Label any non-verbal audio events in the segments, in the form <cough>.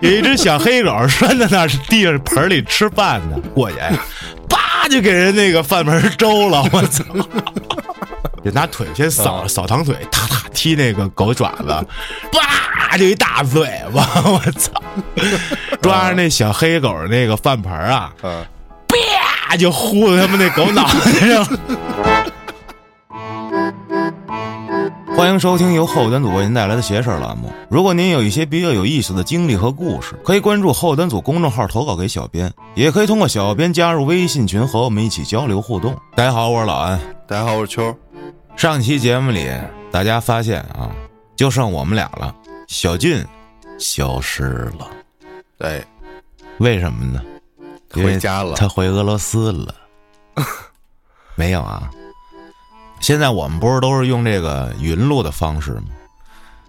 有一只小黑狗拴在那儿地上盆里吃饭呢，过去，叭就给人那个饭盆周了，我操！<laughs> 就拿腿先扫扫堂腿，踏踏踢那个狗爪子，叭就一大嘴巴，我操！<laughs> 抓着那小黑狗那个饭盆啊，啪就呼到他们那狗脑袋上。欢迎收听由后端组为您带来的邪事儿栏目。如果您有一些比较有意思的经历和故事，可以关注后端组公众号投稿给小编，也可以通过小编加入微信群和我们一起交流互动。大家好，我是老安。大家好，我是秋。上期节目里，大家发现啊，就剩我们俩了，小俊消失了。对，为什么呢？回家了，他回俄罗斯了。<laughs> 没有啊。现在我们不是都是用这个云录的方式吗？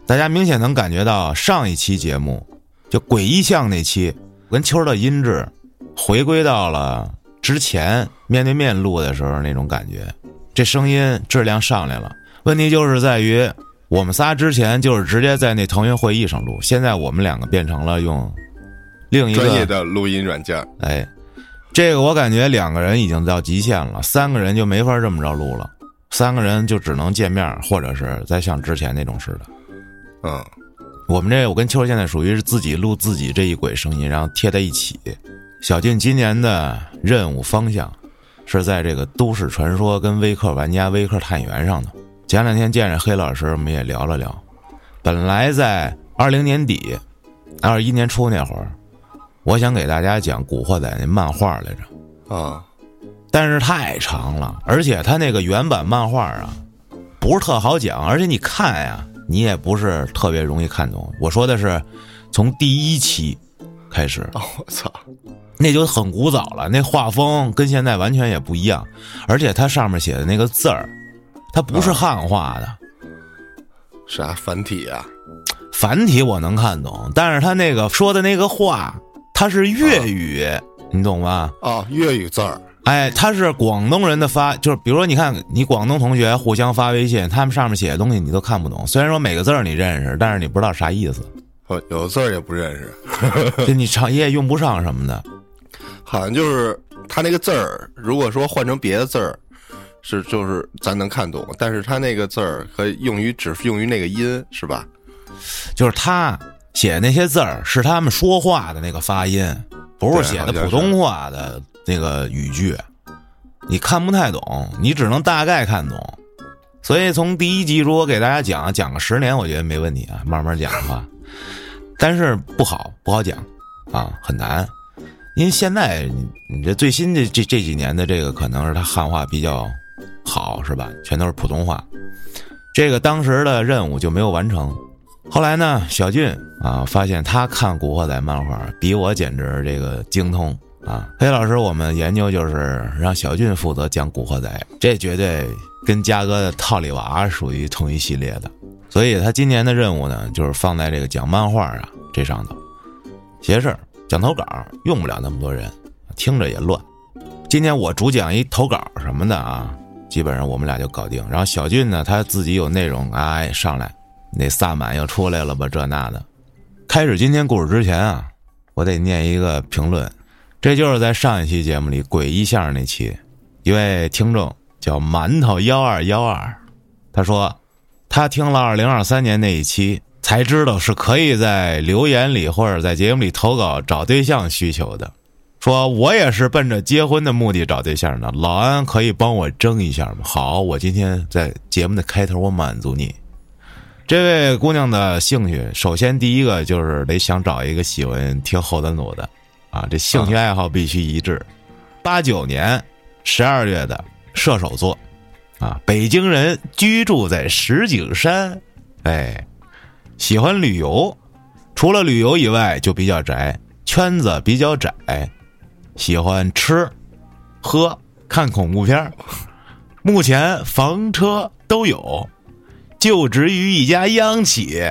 大家明显能感觉到上一期节目就诡异像那期，跟秋的音质回归到了之前面对面录的时候那种感觉，这声音质量上来了。问题就是在于我们仨之前就是直接在那腾讯会议上录，现在我们两个变成了用另一个专业的录音软件。哎，这个我感觉两个人已经到极限了，三个人就没法这么着录了。三个人就只能见面，或者是再像之前那种似的。嗯，我们这我跟秋现在属于是自己录自己这一轨声音，然后贴在一起。小俊今年的任务方向是在这个都市传说跟微客玩家、微客探员上的。前两天见着黑老师，我们也聊了聊。本来在二零年底、二一年初那会儿，我想给大家讲《古惑仔》那漫画来着。啊。但是太长了，而且他那个原版漫画啊，不是特好讲，而且你看呀，你也不是特别容易看懂。我说的是，从第一期开始，我操，那就很古早了，那画风跟现在完全也不一样，而且它上面写的那个字儿，它不是汉化的，啥繁体啊？繁体我能看懂，但是他那个说的那个话，它是粤语，你懂吗？啊，粤语字儿。哎，他是广东人的发，就是比如说，你看你广东同学互相发微信，他们上面写的东西你都看不懂。虽然说每个字儿你认识，但是你不知道啥意思。哦，有的字儿也不认识，<laughs> 就你常也用不上什么的。好像就是他那个字儿，如果说换成别的字儿，是就是咱能看懂，但是他那个字儿可以用于只用于那个音，是吧？就是他写那些字儿是他们说话的那个发音，不是写的普通话的。那个语句，你看不太懂，你只能大概看懂。所以从第一集如果给大家讲讲个十年，我觉得没问题啊，慢慢讲的话。但是不好，不好讲啊，很难。因为现在你这最新的这这几年的这个，可能是他汉化比较好，是吧？全都是普通话。这个当时的任务就没有完成。后来呢，小俊啊，发现他看《古惑仔》漫画比我简直这个精通。啊，黑老师，我们研究就是让小俊负责讲《古惑仔》，这绝对跟嘉哥的套里娃属于同一系列的，所以他今年的任务呢，就是放在这个讲漫画啊这上头。邪事讲投稿用不了那么多人，听着也乱。今天我主讲一投稿什么的啊，基本上我们俩就搞定。然后小俊呢，他自己有内容，哎，上来，那萨满又出来了吧？这那的。开始今天故事之前啊，我得念一个评论。这就是在上一期节目里诡异相声那期，一位听众叫馒头幺二幺二，他说他听了二零二三年那一期，才知道是可以在留言里或者在节目里投稿找对象需求的。说我也是奔着结婚的目的找对象的，老安可以帮我争一下吗？好，我今天在节目的开头我满足你。这位姑娘的兴趣，首先第一个就是得想找一个喜欢听后端组的。啊，这兴趣爱好必须一致。八九年十二月的射手座，啊，北京人居住在石景山，哎，喜欢旅游，除了旅游以外就比较宅，圈子比较窄，喜欢吃、喝、看恐怖片目前房车都有，就职于一家央企，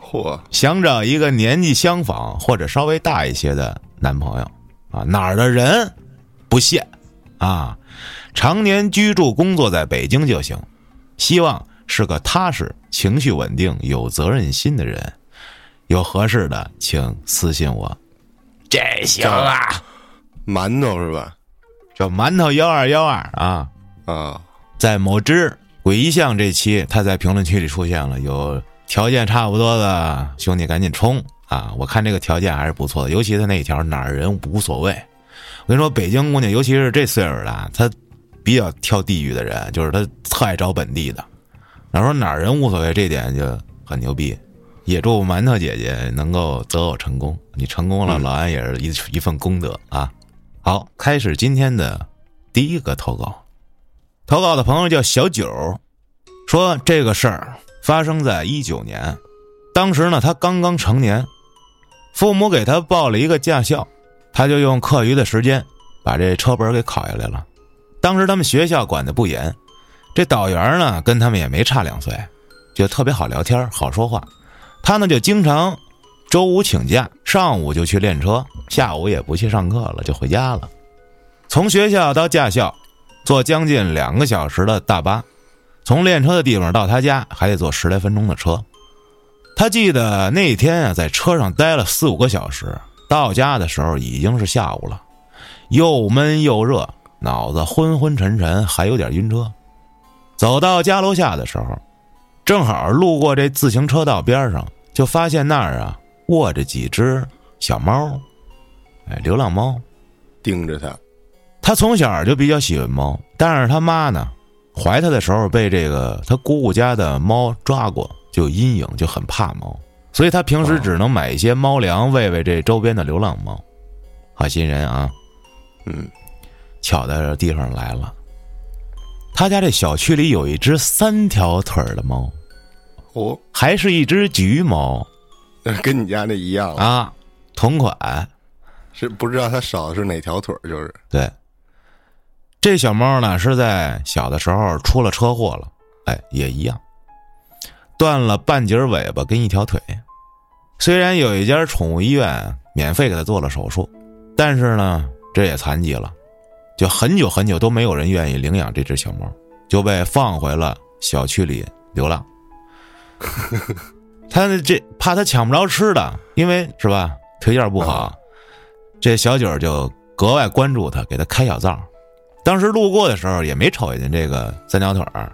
嚯，想找一个年纪相仿或者稍微大一些的。男朋友，啊，哪儿的人不限，啊，常年居住工作在北京就行，希望是个踏实、情绪稳定、有责任心的人，有合适的请私信我。这行啊，馒头是吧？叫馒头幺二幺二啊啊，在某知鬼一象这期，他在评论区里出现了，有条件差不多的兄弟赶紧冲啊！我看这个条件还是不错的，尤其他那一条哪儿人无所谓。我跟你说，北京姑娘，尤其是这岁数的，她比较挑地域的人，就是她特爱找本地的。然后说哪儿人无所谓，这点就很牛逼。也祝馒头姐姐能够择偶成功，你成功了，老安也是一一份功德啊。好，开始今天的第一个投稿。投稿的朋友叫小九，说这个事儿发生在一九年，当时呢他刚刚成年，父母给他报了一个驾校，他就用课余的时间把这车本给考下来了。当时他们学校管的不严，这导员呢跟他们也没差两岁，就特别好聊天，好说话。他呢就经常周五请假，上午就去练车，下午也不去上课了，就回家了。从学校到驾校，坐将近两个小时的大巴，从练车的地方到他家还得坐十来分钟的车。他记得那天啊，在车上待了四五个小时，到家的时候已经是下午了，又闷又热，脑子昏昏沉沉，还有点晕车。走到家楼下的时候。正好路过这自行车道边上，就发现那儿啊卧着几只小猫，哎，流浪猫，盯着他。他从小就比较喜欢猫，但是他妈呢，怀他的时候被这个他姑姑家的猫抓过，就有阴影，就很怕猫，所以他平时只能买一些猫粮喂喂这周边的流浪猫。好心人啊，嗯，巧在地方来了。他家这小区里有一只三条腿的猫，哦，还是一只橘猫，跟你家那一样。啊，同款，是不知道它少的是哪条腿就是。对。这小猫呢是在小的时候出了车祸了，哎，也一样，断了半截尾巴跟一条腿。虽然有一家宠物医院免费给它做了手术，但是呢，这也残疾了。就很久很久都没有人愿意领养这只小猫，就被放回了小区里流浪。<laughs> 他这怕他抢不着吃的，因为是吧腿脚不好，这小九就格外关注他，给他开小灶。当时路过的时候也没瞅见这个三条腿儿，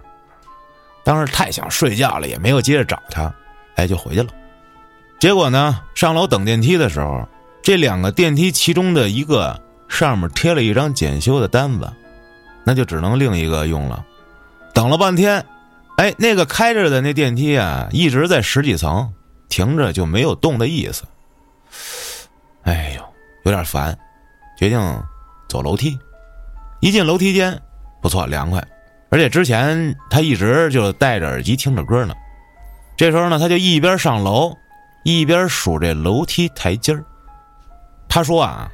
当时太想睡觉了，也没有接着找他，哎，就回去了。结果呢，上楼等电梯的时候，这两个电梯其中的一个。上面贴了一张检修的单子，那就只能另一个用了。等了半天，哎，那个开着的那电梯啊，一直在十几层停着，就没有动的意思。哎呦，有点烦，决定走楼梯。一进楼梯间，不错，凉快，而且之前他一直就戴着耳机听着歌呢。这时候呢，他就一边上楼，一边数这楼梯台阶儿。他说啊。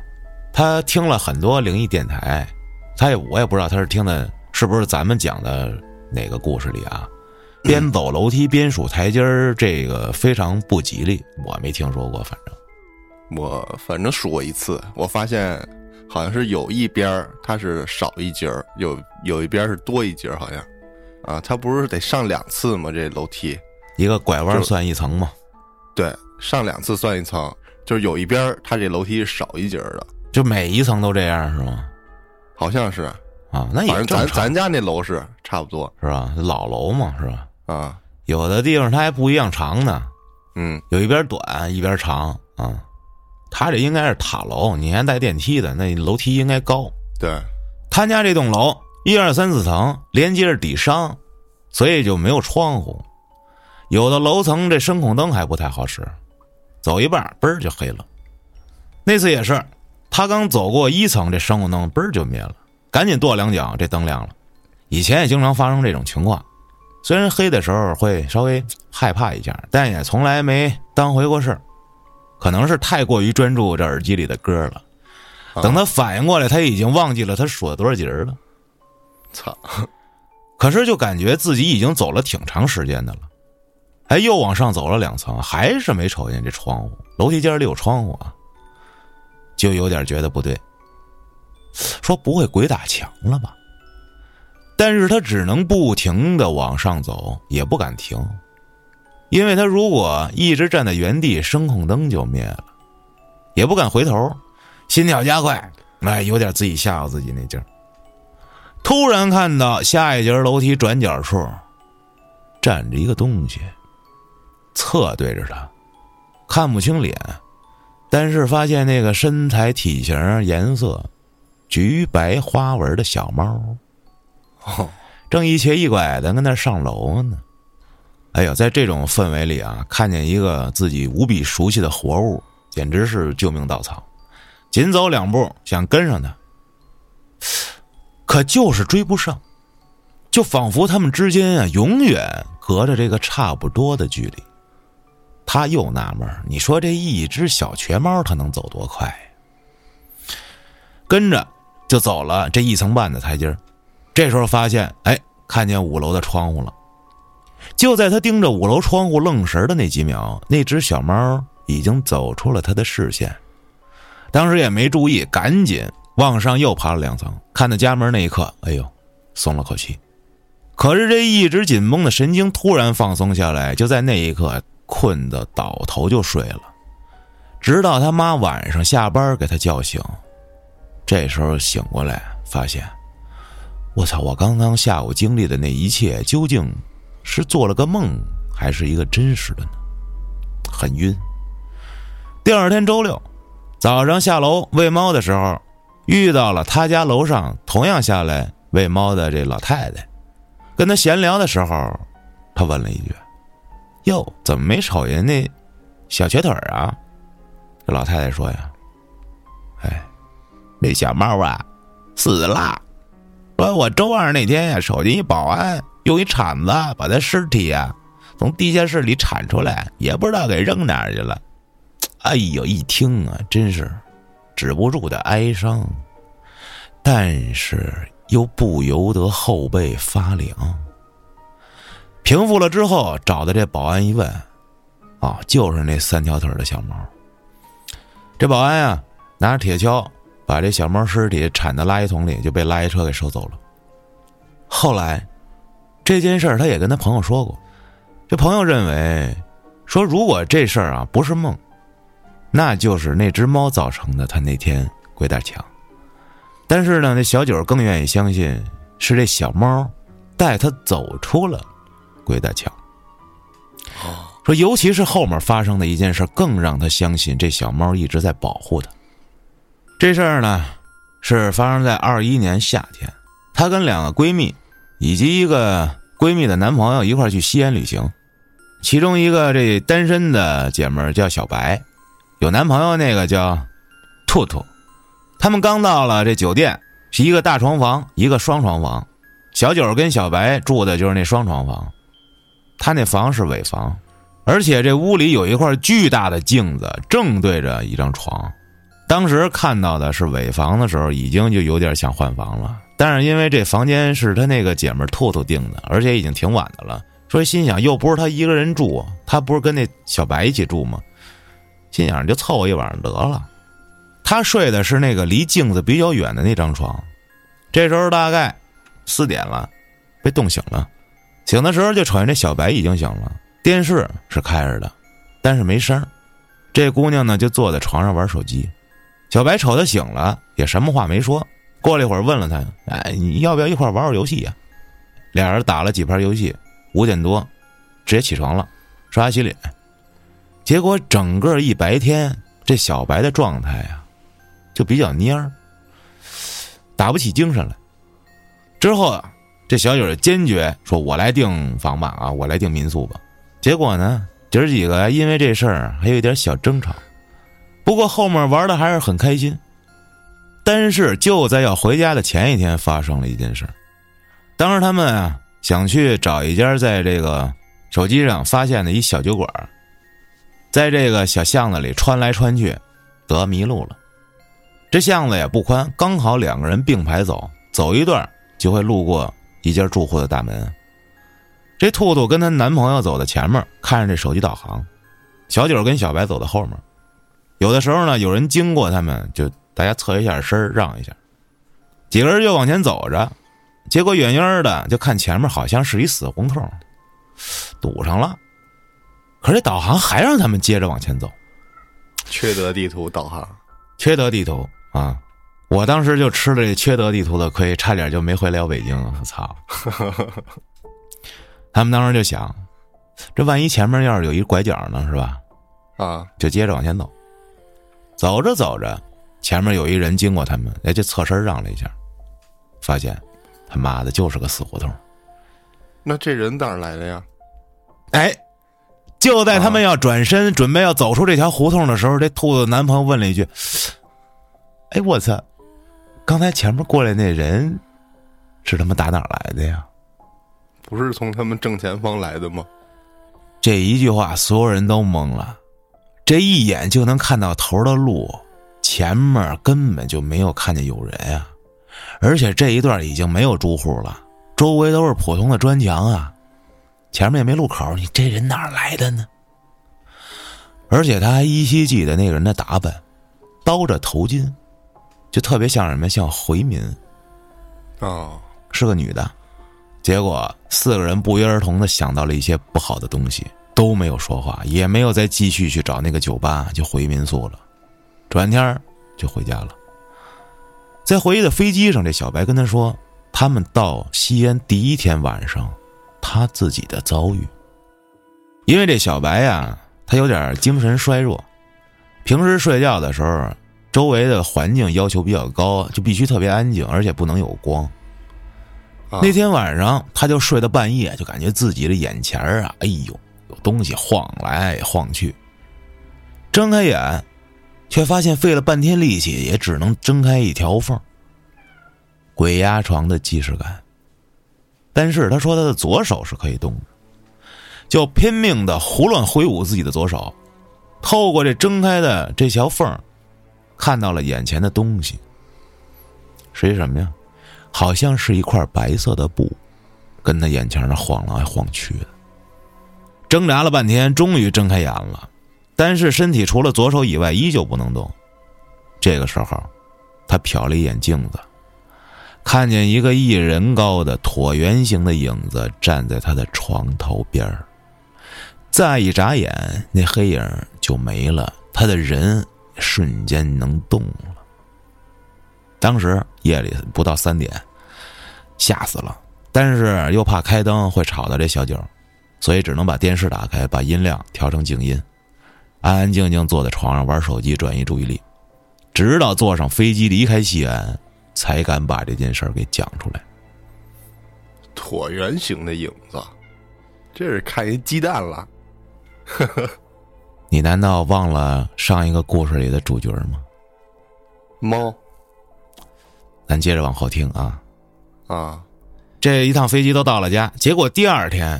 他听了很多灵异电台，他也我也不知道他是听的是不是咱们讲的哪个故事里啊？<clears throat> 边走楼梯边数台阶儿，这个非常不吉利，我没听说过。反正我反正数过一次，我发现好像是有一边儿它是少一节儿，有有一边是多一节儿，好像啊，它不是得上两次吗？这楼梯一个拐弯算一层吗？对，上两次算一层，就是有一边它这楼梯是少一节儿的。就每一层都这样是吗？好像是啊，那也咱咱家那楼是差不多是吧？老楼嘛是吧？啊，有的地方它还不一样长呢，嗯，有一边短一边长啊。他这应该是塔楼，你还带电梯的，那楼梯应该高。对，他家这栋楼一二三四层连接着底商，所以就没有窗户。有的楼层这声控灯还不太好使，走一半嘣儿就黑了。那次也是。他刚走过一层，这声控灯嘣儿就灭了，赶紧跺两脚，这灯亮了。以前也经常发生这种情况，虽然黑的时候会稍微害怕一下，但也从来没当回过事儿。可能是太过于专注这耳机里的歌了，等他反应过来，他已经忘记了他数了多少节了。操！可是就感觉自己已经走了挺长时间的了，哎，又往上走了两层，还是没瞅见这窗户。楼梯间里有窗户啊。就有点觉得不对，说不会鬼打墙了吧？但是他只能不停的往上走，也不敢停。因为他如果一直站在原地，声控灯就灭了，也不敢回头，心跳加快，哎，有点自己吓唬自己那劲儿。突然看到下一节楼梯转角处站着一个东西，侧对着他，看不清脸，但是发现那个身材、体型、颜色橘白花纹的小猫，正一瘸一拐的跟那上楼呢。哎呦，在这种氛围里啊，看见一个自己无比熟悉的活物，简直是救命稻草。紧走两步，想跟上他。可就是追不上，就仿佛他们之间啊，永远隔着这个差不多的距离。他又纳闷你说这一只小瘸猫，它能走多快？跟着就走了这一层半的台阶这时候发现，哎，看见五楼的窗户了。就在他盯着五楼窗户愣神的那几秒，那只小猫已经走出了他的视线。当时也没注意，赶紧。往上又爬了两层，看到家门那一刻，哎呦，松了口气。可是这一直紧绷的神经突然放松下来，就在那一刻，困得倒头就睡了。直到他妈晚上下班给他叫醒，这时候醒过来，发现，我操！我刚刚下午经历的那一切，究竟是做了个梦，还是一个真实的呢？很晕。第二天周六早上下楼喂猫的时候。遇到了他家楼上同样下来喂猫的这老太太，跟他闲聊的时候，他问了一句：“哟，怎么没瞅见那小瘸腿啊？”这老太太说：“呀，哎，那小猫啊死了。说我周二那天呀，瞅见一保安用一铲子把他尸体呀从地下室里铲出来，也不知道给扔哪儿去了。哎呦，一听啊，真是。”止不住的哀伤，但是又不由得后背发凉。平复了之后，找的这保安一问，啊，就是那三条腿的小猫。这保安呀，拿着铁锹把这小猫尸体铲到垃圾桶里，就被垃圾车给收走了。后来，这件事儿他也跟他朋友说过，这朋友认为，说如果这事儿啊不是梦。那就是那只猫造成的，他那天鬼打墙。但是呢，那小九更愿意相信是这小猫带他走出了鬼打墙。说，尤其是后面发生的一件事，更让他相信这小猫一直在保护他。这事儿呢，是发生在二一年夏天，她跟两个闺蜜以及一个闺蜜的男朋友一块去西安旅行，其中一个这单身的姐们儿叫小白。有男朋友那个叫兔兔，他们刚到了这酒店，是一个大床房，一个双床房。小九跟小白住的就是那双床房，他那房是尾房，而且这屋里有一块巨大的镜子，正对着一张床。当时看到的是尾房的时候，已经就有点想换房了。但是因为这房间是他那个姐们兔兔订的，而且已经挺晚的了，所以心想又不是他一个人住，他不是跟那小白一起住吗？心想就凑合一晚上得了，他睡的是那个离镜子比较远的那张床。这时候大概四点了，被冻醒了。醒的时候就瞅见这小白已经醒了，电视是开着的，但是没声这姑娘呢就坐在床上玩手机。小白瞅她醒了，也什么话没说。过了一会儿问了他：“哎，你要不要一块玩会游戏呀？”俩人打了几盘游戏，五点多直接起床了，刷牙洗脸。结果整个一白天，这小白的状态呀，就比较蔫儿，打不起精神来。之后啊，这小九坚决说：“我来订房吧，啊，我来订民宿吧。”结果呢，姐儿几个因为这事儿还有一点小争吵。不过后面玩的还是很开心。但是就在要回家的前一天，发生了一件事。当时他们啊想去找一家在这个手机上发现的一小酒馆。在这个小巷子里穿来穿去，得迷路了。这巷子也不宽，刚好两个人并排走，走一段就会路过一家住户的大门。这兔兔跟她男朋友走在前面，看着这手机导航。小九跟小白走在后面。有的时候呢，有人经过他们，就大家侧一下身让一下。几个人就往前走着，结果远远的就看前面好像是一死胡同，堵上了。可是导航还让他们接着往前走。缺德地图导航，缺德地图啊！我当时就吃了这缺德地图的亏，差点就没回了北京。我操！<laughs> 他们当时就想，这万一前面要是有一拐角呢，是吧？啊，就接着往前走。走着走着，前面有一人经过他们，哎，就侧身让了一下，发现他妈的就是个死胡同。那这人哪儿来的呀？哎，就在他们要转身准备要走出这条胡同的时候，这兔子男朋友问了一句：“哎，我操！刚才前面过来那人是他妈打哪儿来的呀？不是从他们正前方来的吗？”这一句话，所有人都懵了。这一眼就能看到头的路，前面根本就没有看见有人啊，而且这一段已经没有住户了，周围都是普通的砖墙啊，前面也没路口，你这人哪来的呢？而且他还依稀记得那个人的打扮，包着头巾，就特别像什么，像回民，哦，是个女的。结果四个人不约而同的想到了一些不好的东西。都没有说话，也没有再继续去找那个酒吧，就回民宿了。转天就回家了。在回忆的飞机上，这小白跟他说，他们到西安第一天晚上，他自己的遭遇。因为这小白呀，他有点精神衰弱，平时睡觉的时候，周围的环境要求比较高，就必须特别安静，而且不能有光。那天晚上，他就睡到半夜，就感觉自己的眼前啊，哎呦！东西晃来晃去，睁开眼，却发现费了半天力气也只能睁开一条缝。鬼压床的既视感。但是他说他的左手是可以动的，就拼命的胡乱挥舞自己的左手，透过这睁开的这条缝，看到了眼前的东西。是一什么呀？好像是一块白色的布，跟他眼前那晃来晃去的。挣扎了半天，终于睁开眼了，但是身体除了左手以外依旧不能动。这个时候，他瞟了一眼镜子，看见一个一人高的椭圆形的影子站在他的床头边再一眨眼，那黑影就没了，他的人瞬间能动了。当时夜里不到三点，吓死了，但是又怕开灯会吵到这小九。所以只能把电视打开，把音量调成静音，安安静静坐在床上玩手机，转移注意力，直到坐上飞机离开西安，才敢把这件事儿给讲出来。椭圆形的影子，这是看一鸡蛋了。呵 <laughs> 呵你难道忘了上一个故事里的主角吗？猫。咱接着往后听啊。啊，这一趟飞机都到了家，结果第二天。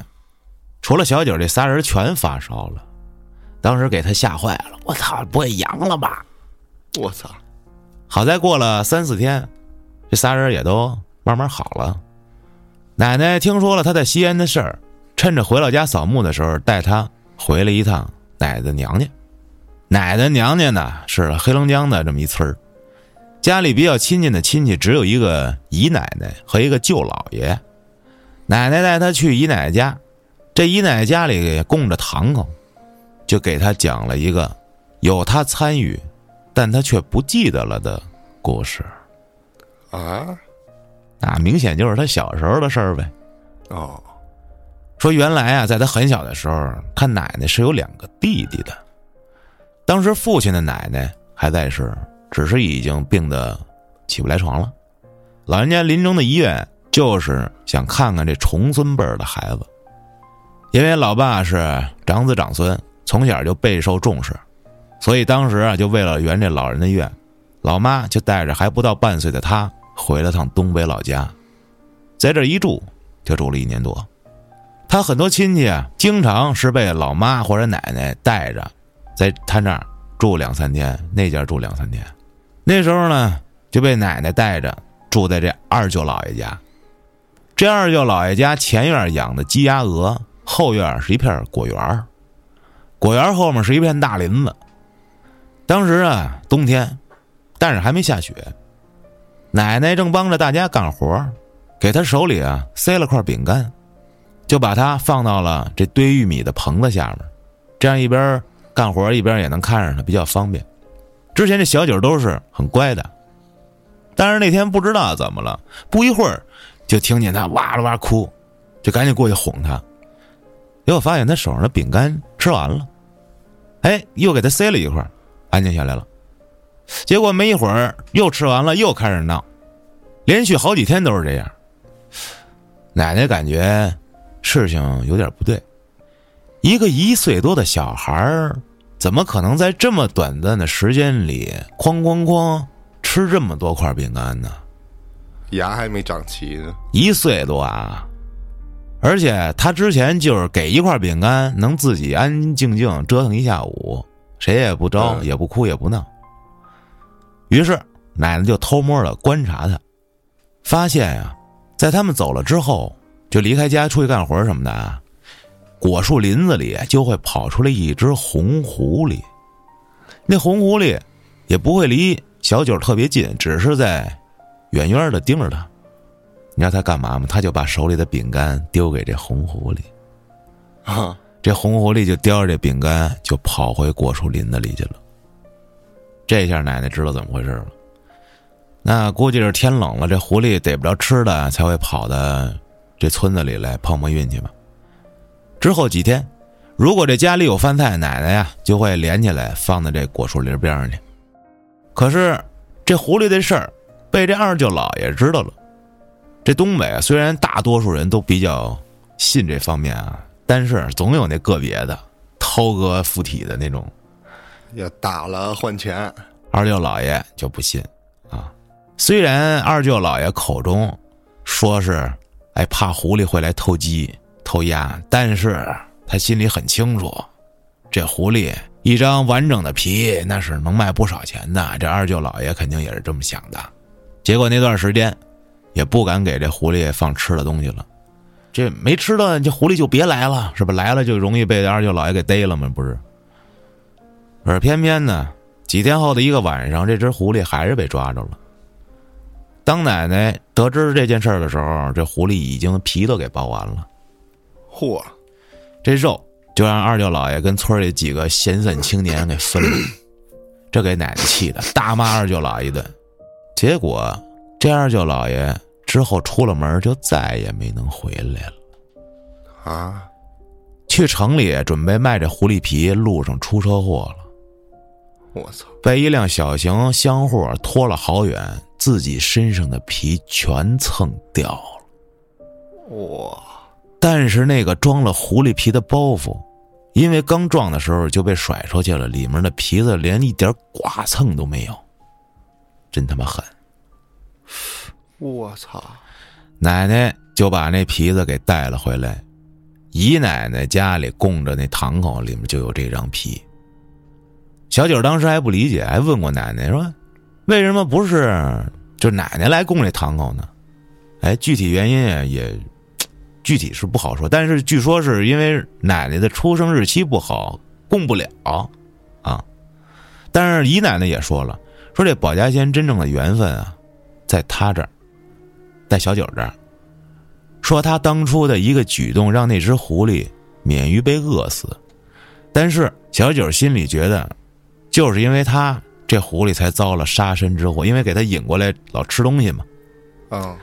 除了小九，这仨人全发烧了，当时给他吓坏了。我操，不会阳了吧？我操！好在过了三四天，这仨人也都慢慢好了。奶奶听说了他在西安的事儿，趁着回老家扫墓的时候，带他回了一趟奶奶娘家。奶奶娘家呢是黑龙江的这么一村儿，家里比较亲近的亲戚只有一个姨奶奶和一个舅姥爷。奶奶带他去姨奶奶家。这姨奶奶家里供着堂口，就给他讲了一个有他参与，但他却不记得了的故事。啊，那明显就是他小时候的事儿呗。哦，说原来啊，在他很小的时候，他奶奶是有两个弟弟的。当时父亲的奶奶还在世，只是已经病得起不来床了。老人家临终的遗愿就是想看看这重孙辈的孩子。因为老爸是长子长孙，从小就备受重视，所以当时啊，就为了圆这老人的愿，老妈就带着还不到半岁的他回了趟东北老家，在这一住就住了一年多。他很多亲戚啊，经常是被老妈或者奶奶带着，在他那儿住两三天，那家住两三天。那时候呢，就被奶奶带着住在这二舅姥爷家。这二舅姥爷家前院养的鸡鸭鹅。后院是一片果园果园后面是一片大林子。当时啊，冬天，但是还没下雪。奶奶正帮着大家干活，给她手里啊塞了块饼干，就把它放到了这堆玉米的棚子下面。这样一边干活一边也能看着它，比较方便。之前这小九都是很乖的，但是那天不知道怎么了，不一会儿就听见他哇啦哇哭，就赶紧过去哄他。结果发现他手上的饼干吃完了，哎，又给他塞了一块，安静下来了。结果没一会儿又吃完了，又开始闹，连续好几天都是这样。奶奶感觉事情有点不对，一个一岁多的小孩儿。怎么可能在这么短暂的时间里哐哐哐吃这么多块饼干呢？牙还没长齐呢，一岁多啊！而且他之前就是给一块饼干，能自己安安静静折腾一下午，谁也不招，也不哭，也不闹。于是奶奶就偷摸的观察他，发现呀，在他们走了之后，就离开家出去干活什么的啊。果树林子里就会跑出来一只红狐狸，那红狐狸也不会离小九特别近，只是在远远的盯着他。你知道他干嘛吗？他就把手里的饼干丢给这红狐狸，啊，这红狐狸就叼着这饼干就跑回果树林子里去了。这下奶奶知道怎么回事了，那估计是天冷了，这狐狸逮不着吃的，才会跑到这村子里来碰碰运气吧。之后几天，如果这家里有饭菜，奶奶呀就会连起来放在这果树林边上去。可是这狐狸的事儿被这二舅姥爷知道了。这东北啊，虽然大多数人都比较信这方面啊，但是总有那个别的涛哥附体的那种，要打了换钱。二舅老爷就不信啊。虽然二舅老爷口中说是哎怕狐狸会来偷鸡。偷鸭，但是他心里很清楚，这狐狸一张完整的皮，那是能卖不少钱的。这二舅老爷肯定也是这么想的。结果那段时间，也不敢给这狐狸放吃的东西了。这没吃的，这狐狸就别来了，是吧？来了就容易被二舅老爷给逮了嘛？不是。而偏偏呢，几天后的一个晚上，这只狐狸还是被抓着了。当奶奶得知这件事儿的时候，这狐狸已经皮都给剥完了。嚯，这肉就让二舅老爷跟村里几个闲散青年给分了，这给奶奶气的，大骂二舅老爷一顿。结果这二舅老爷之后出了门就再也没能回来了。啊，去城里准备卖这狐狸皮，路上出车祸了。我操！被一辆小型厢货拖了好远，自己身上的皮全蹭掉了。哇！但是那个装了狐狸皮的包袱，因为刚撞的时候就被甩出去了，里面的皮子连一点刮蹭都没有，真他妈狠！我操！奶奶就把那皮子给带了回来，姨奶奶家里供着那堂口里面就有这张皮。小九当时还不理解，还问过奶奶说：“为什么不是就奶奶来供这堂口呢？”哎，具体原因也。具体是不好说，但是据说是因为奶奶的出生日期不好，供不了，啊。但是姨奶奶也说了，说这保家仙真正的缘分啊，在他这儿，在小九这儿。说他当初的一个举动让那只狐狸免于被饿死，但是小九心里觉得，就是因为他这狐狸才遭了杀身之祸，因为给他引过来老吃东西嘛，嗯。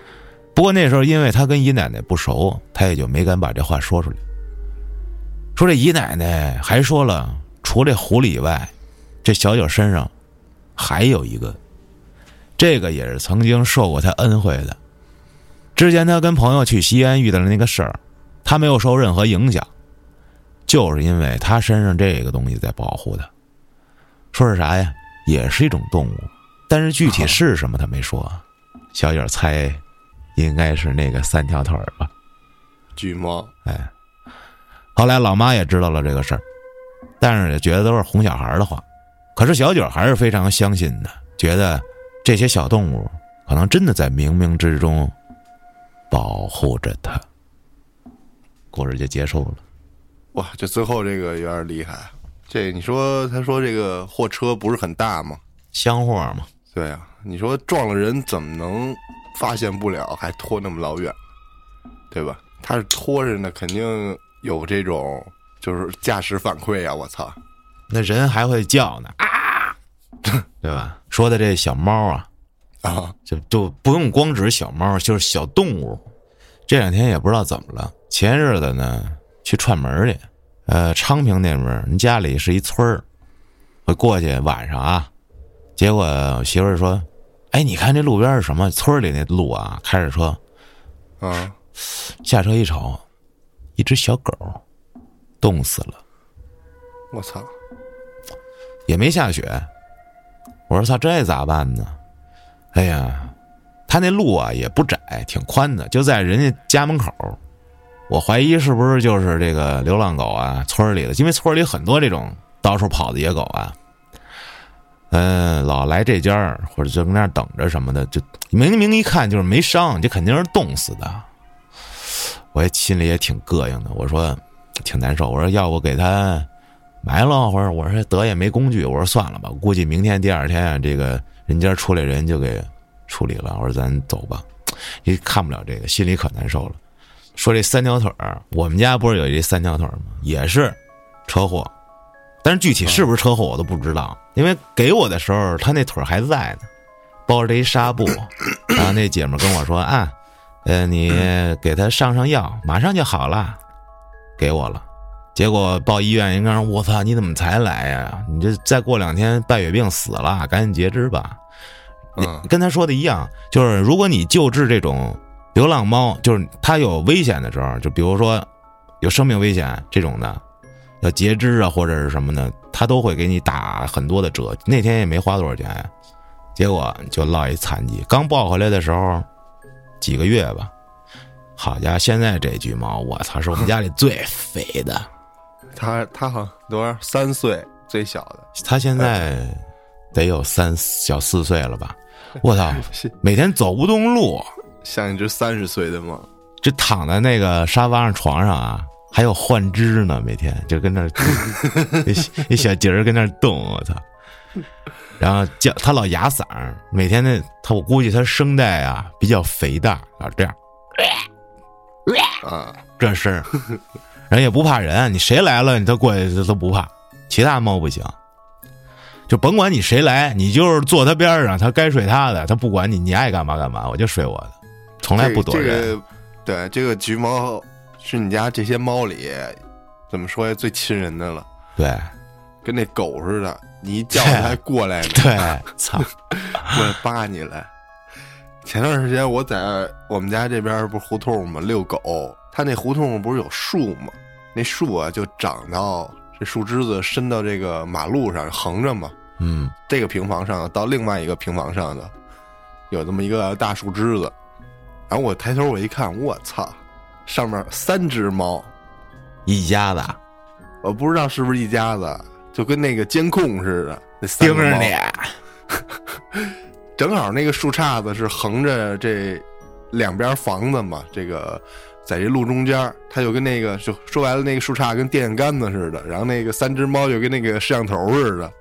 不过那时候，因为他跟姨奶奶不熟，他也就没敢把这话说出来。说这姨奶奶还说了，除这狐狸以外，这小九身上还有一个，这个也是曾经受过他恩惠的。之前他跟朋友去西安遇到的那个事儿，他没有受任何影响，就是因为他身上这个东西在保护他。说是啥呀？也是一种动物，但是具体是什么他没说。小九猜。应该是那个三条腿吧，巨猫。哎，后来老妈也知道了这个事儿，但是也觉得都是哄小孩的话。可是小九还是非常相信的，觉得这些小动物可能真的在冥冥之中保护着他。故事就结束了。哇，这最后这个有点厉害。这你说，他说这个货车不是很大吗？厢货嘛。对啊，你说撞了人怎么能？发现不了，还拖那么老远，对吧？他是拖着呢，肯定有这种就是驾驶反馈啊！我操，那人还会叫呢啊，<laughs> 对吧？说的这小猫啊，啊，就就不用光指小猫，就是小动物。这两天也不知道怎么了，前日子呢去串门去，呃，昌平那边，人家里是一村儿，我过去晚上啊，结果我媳妇儿说：“哎，你看这路边是什么？村里那路啊，开着车，啊，下车一瞅，一只小狗冻死了，我操，也没下雪。我说操，这咋办呢？哎呀，他那路啊也不窄，挺宽的，就在人家家门口。我怀疑是不是就是这个流浪狗啊，村里的，因为村里很多这种到处跑的野狗啊。嗯，老来这家儿或者就跟那等着什么的，就明明一看就是没伤，这肯定是冻死的。我也心里也挺膈应的，我说挺难受，我说要不给他埋了，或者我说得也没工具，我说算了吧，估计明天第二天啊，这个人家出来人就给处理了，我说咱走吧，一看不了这个，心里可难受了。说这三条腿儿，我们家不是有一三条腿儿吗？也是车祸，但是具体是不是车祸我都不知道，因为给我的时候他那腿儿还在呢，包着一纱布，然后那姐们跟我说啊，呃，你给他上上药，马上就好了，给我了。结果报医院，人家说：“我操，你怎么才来呀？你这再过两天败血病死了，赶紧截肢吧。”嗯跟他说的一样，就是如果你救治这种流浪猫，就是它有危险的时候，就比如说有生命危险这种的，要截肢啊或者是什么的，他都会给你打很多的折。那天也没花多少钱呀，结果就落一残疾。刚抱回来的时候几个月吧，好家伙，现在这橘猫，我操，是我们家里最肥的。他他好像多少三岁最小的，他现在得有三小四岁了吧？<laughs> 我操，每天走不动路。像一只三十岁的猫。就躺在那个沙发上、床上啊，还有换肢呢，每天就跟那儿一一 <laughs> 小节儿跟那儿动，我操！然后叫他老哑嗓儿，每天那他我估计他声带啊比较肥大，老这样啊，这声儿，<laughs> 人也不怕人，你谁来了你都过去他都不怕，其他猫不行，就甭管你谁来，你就是坐他边上，他该睡他的，他不管你，你爱干嘛干嘛，我就睡我的，从来不躲人。这个、对，这个橘猫是你家这些猫里怎么说呀最亲人的了，对跟那狗似的，你一叫它还过来 <laughs> 呢，对，<laughs> 操，过来扒你来。前段时间我在我们家这边不是胡同嘛，遛狗，它那胡同不是有树吗？那树啊就长到这树枝子伸到这个马路上，横着嘛，嗯。这个平房上到另外一个平房上的有这么一个大树枝子，然后我抬头我一看，我操，上面三只猫，一家子我不知道是不是一家子，就跟那个监控似的，盯着你，<laughs> 正好那个树杈子是横着这两边房子嘛，这个在这路中间儿，它就跟那个就说白了，那个树杈跟电线杆子似的，然后那个三只猫就跟那个摄像头似的，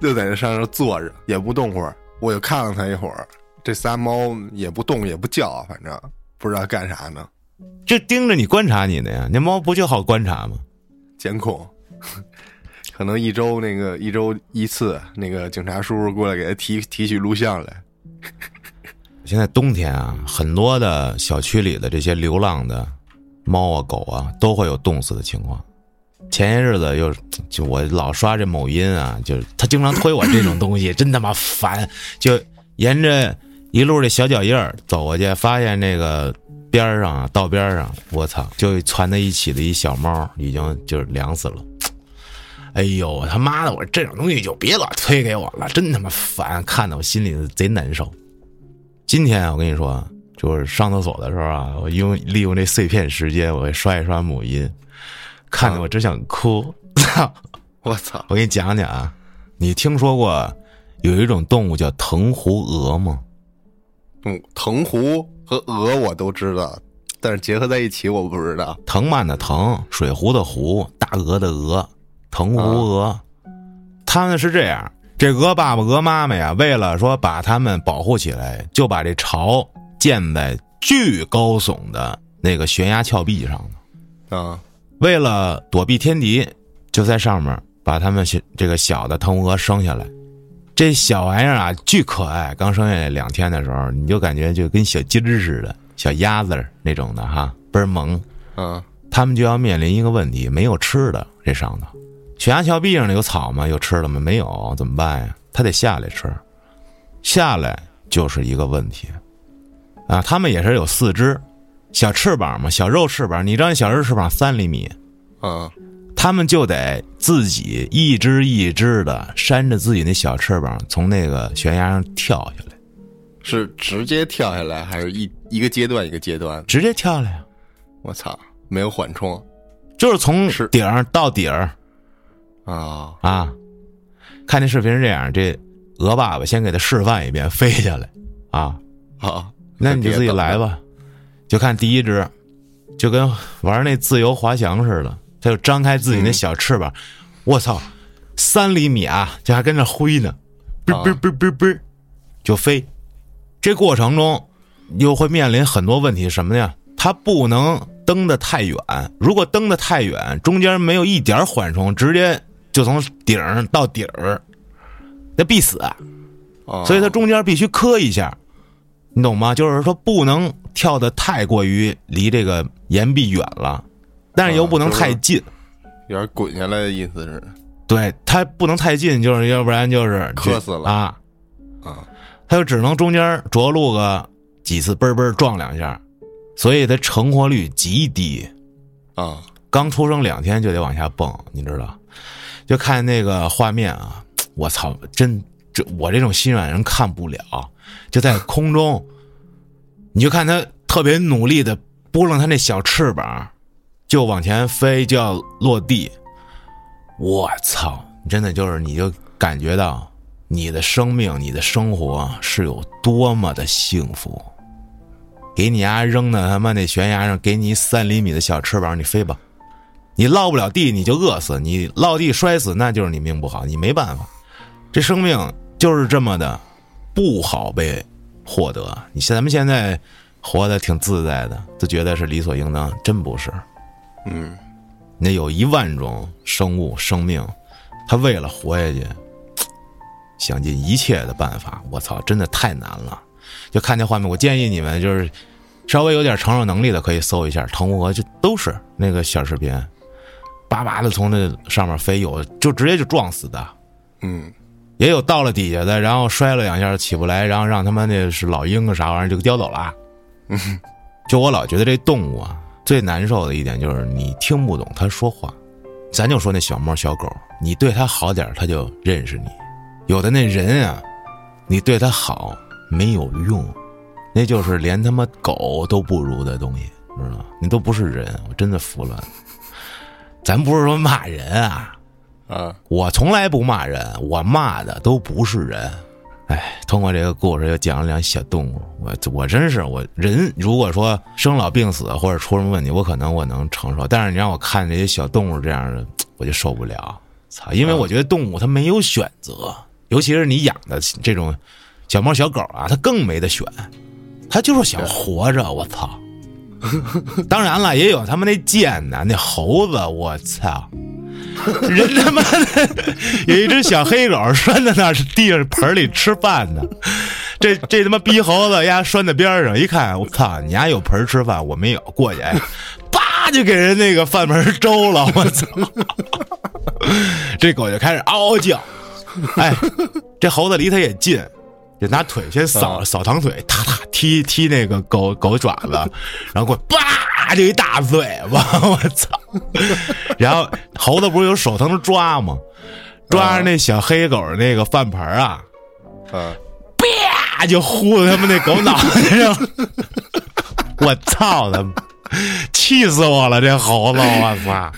就在那上面坐着也不动会儿，我就看了它一会儿，这仨猫也不动也不叫，反正不知道干啥呢，就盯着你观察你的呀。那猫不就好观察吗？<laughs> 监控。<laughs> 可能一周那个一周一次，那个警察叔叔过来给他提提取录像来。现在冬天啊，很多的小区里的这些流浪的猫啊、狗啊，都会有冻死的情况。前些日子又就我老刷这某音啊，就是他经常推我这种东西，真他妈烦。就沿着一路这小脚印儿走过去，发现那个边上啊，道边上，我操，就攒在一起的一小猫，已经就是凉死了。哎呦，他妈的！我这种东西就别老推给我了，真他妈烦，看得我心里贼难受。今天啊，我跟你说，就是上厕所的时候啊，我用利用这碎片时间，我会刷一刷母音，看得我只想哭。操！<laughs> 我操！我给你讲讲啊，你听说过有一种动物叫藤壶鹅吗？嗯，藤壶和鹅我都知道，但是结合在一起我不知道。藤蔓的藤，水壶的壶，大鹅的鹅，藤壶鹅。他们是这样，这鹅爸爸、鹅妈妈呀，为了说把它们保护起来，就把这巢建在巨高耸的那个悬崖峭壁上的。啊，为了躲避天敌，就在上面把他们这个小的腾鹅生下来。这小玩意儿啊，巨可爱。刚生下来两天的时候，你就感觉就跟小鸡儿似的，小鸭子那种的哈，倍儿萌。嗯，他们就要面临一个问题：没有吃的。这上头，悬崖峭壁上有草吗？有吃的吗？没有，怎么办呀？他得下来吃，下来就是一个问题。啊，他们也是有四肢，小翅膀嘛，小肉翅膀。你知道小肉翅膀三厘米，嗯。他们就得自己一只一只的扇着自己那小翅膀，从那个悬崖上跳下来。是直接跳下来，还是一一个阶段一个阶段？直接跳来呀！我操，没有缓冲，就是从顶儿到底儿。啊啊！看那视频是这样，这鹅爸爸先给他示范一遍飞下来。啊啊！那你就自己来吧。就看第一只，就跟玩那自由滑翔似的。他就张开自己那小翅膀，我操，三厘米啊，这还跟那挥呢，啵啵啵啵啵，就飞。这过程中又会面临很多问题，什么呀？它不能蹬得太远，如果蹬得太远，中间没有一点缓冲，直接就从顶到底儿，那必死。所以它中间必须磕一下，你懂吗？就是说不能跳得太过于离这个岩壁远了。但是又不能太近，有点滚下来的意思是，对，它不能太近，就是要不然就是磕死了啊啊，它就只能中间着陆个几次，嘣嘣撞两下，所以它成活率极低啊。刚出生两天就得往下蹦，你知道？就看那个画面啊，我操，真这我这种心软人看不了，就在空中，你就看他特别努力的拨弄他那小翅膀。就往前飞，就要落地。我操！真的就是，你就感觉到你的生命、你的生活是有多么的幸福。给你丫扔到他妈那悬崖上，给你三厘米的小翅膀，你飞吧。你落不了地，你就饿死；你落地摔死，那就是你命不好，你没办法。这生命就是这么的不好被获得。你像咱们现在活得挺自在的，都觉得是理所应当，真不是。嗯，那有一万种生物生命，它为了活下去，想尽一切的办法。我操，真的太难了！就看那画面，我建议你们就是稍微有点承受能力的，可以搜一下腾湖河，就都是那个小视频，叭叭的从那上面飞，有就直接就撞死的，嗯，也有到了底下的，然后摔了两下起不来，然后让他们那是老鹰啊啥玩意儿就叼走了。嗯，<laughs> 就我老觉得这动物啊。最难受的一点就是你听不懂它说话，咱就说那小猫小狗，你对它好点它就认识你；有的那人啊，你对它好没有用，那就是连他妈狗都不如的东西，知道吗？你都不是人，我真的服了。咱不是说骂人啊，啊，我从来不骂人，我骂的都不是人。哎，通过这个故事又讲了讲小动物，我我真是我人，如果说生老病死或者出什么问题，我可能我能承受，但是你让我看这些小动物这样的，我就受不了。操，因为我觉得动物它没有选择，尤其是你养的这种小猫小狗啊，它更没得选，它就是想活着。我操！<laughs> 当然了，也有他们那贱的那猴子，我操！<laughs> 人他妈的 <laughs> 有一只小黑狗拴在那地上盆里吃饭呢，这这他妈逼猴子丫拴在边上，一看我操，你丫有盆吃饭，我没有，过去，叭就给人那个饭盆周了，我操！这狗就开始嗷嗷叫，哎，这猴子离它也近。就拿腿先扫扫堂腿，踏踏踢踢那个狗狗爪子，然后过叭就一大嘴巴，<laughs> 我操！<laughs> 然后猴子不是有手能抓吗？抓着那小黑狗那个饭盆啊，嗯，啪就呼他们那狗脑袋上，<laughs> 我操他妈！气死我了，这猴子，我操！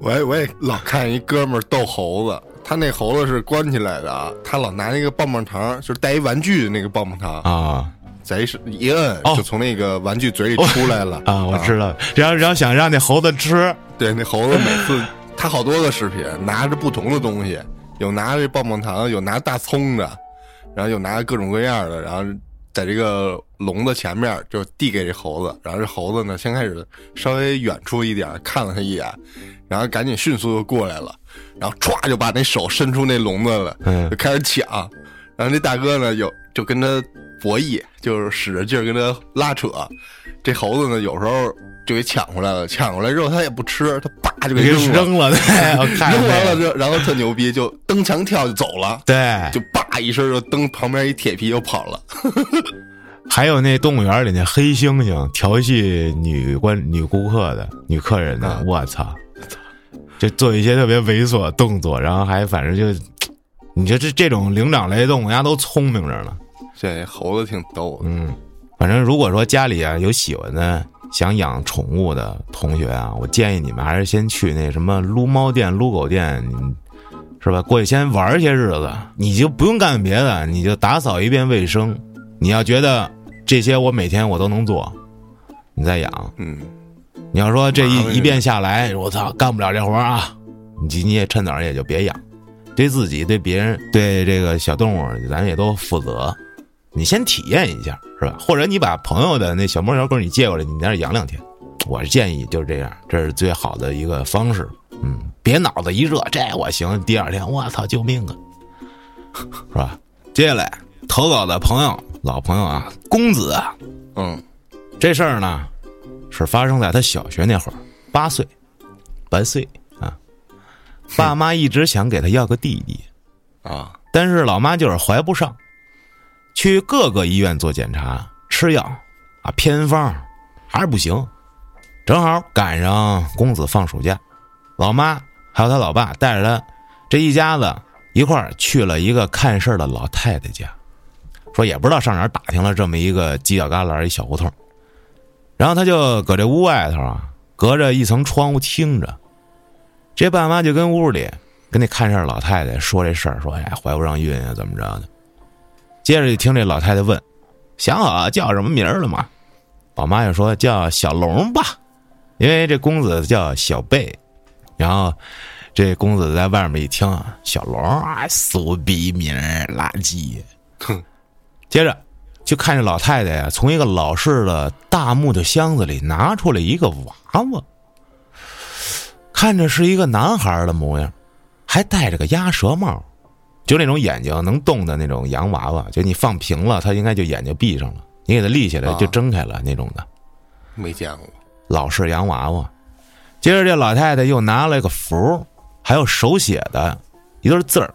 我也我也老看一哥们逗猴子。他那猴子是关起来的啊，他老拿那个棒棒糖，就是带一玩具的那个棒棒糖啊，贼是一摁就从那个玩具嘴里出来了。啊，我知道。然后然后想让那猴子吃，对，那猴子每次他好多个视频，拿着不同的东西，有拿着棒棒糖，有拿大葱的，然后有拿各种各样的，然后在这个笼子前面就递给这猴子，然后这猴子呢先开始稍微远处一点看了他一眼，然后赶紧迅速就过来了，然后歘就把那手伸出那笼子了，就开始抢，然后那大哥呢有就跟他博弈，就是使着劲儿跟他拉扯，这猴子呢有时候就给抢回来了，抢回来之后他也不吃，他叭就给扔扔了，<laughs> 扔完了之后，然后特牛逼，就蹬墙跳就走了，对，就叭一声就蹬旁边一铁皮就跑了。还有那动物园里那黑猩猩调戏女观女顾客的女客人的，我操！就做一些特别猥琐的动作，然后还反正就，<tsk> 你说这这种灵长类动物，人家都聪明着呢。这猴子挺逗，嗯，反正如果说家里啊有喜欢的、想养宠物的同学啊，我建议你们还是先去那什么撸猫店、撸狗店，是吧？过去先玩些日子，你就不用干别的，你就打扫一遍卫生。你要觉得。这些我每天我都能做，你再养，嗯，你要说这一一遍下来，我操，干不了这活啊，你你也趁早也就别养，对自己、对别人、对这个小动物，咱也都负责。你先体验一下，是吧？或者你把朋友的那小猫小狗你借过来，你在那养两天。我建议就是这样，这是最好的一个方式。嗯，别脑子一热，这我行，第二天我操，救命啊，<laughs> 是吧？接下来投稿的朋友。老朋友啊，公子啊，嗯，这事儿呢，是发生在他小学那会儿，八岁，八岁啊，爸妈一直想给他要个弟弟，啊，但是老妈就是怀不上，去各个医院做检查，吃药啊，偏方还是不行，正好赶上公子放暑假，老妈还有他老爸带着他这一家子一块儿去了一个看事儿的老太太家。说也不知道上哪儿打听了这么一个犄角旮旯一小胡同，然后他就搁这屋外头啊，隔着一层窗户听着，这爸妈就跟屋里跟那看事儿老太太说这事儿，说哎怀不上孕啊怎么着的，接着就听这老太太问，想好叫什么名儿了吗？老妈就说叫小龙吧，因为这公子叫小贝，然后这公子在外面一听小龙啊，俗逼名垃圾，哼。接着，就看着老太太呀，从一个老式的大木头箱子里拿出来一个娃娃，看着是一个男孩的模样，还戴着个鸭舌帽，就那种眼睛能动的那种洋娃娃，就你放平了，他应该就眼睛闭上了，你给他立起来就睁开了那种的。没见过老式洋娃娃。接着，这老太太又拿了个符，还有手写的一对字儿，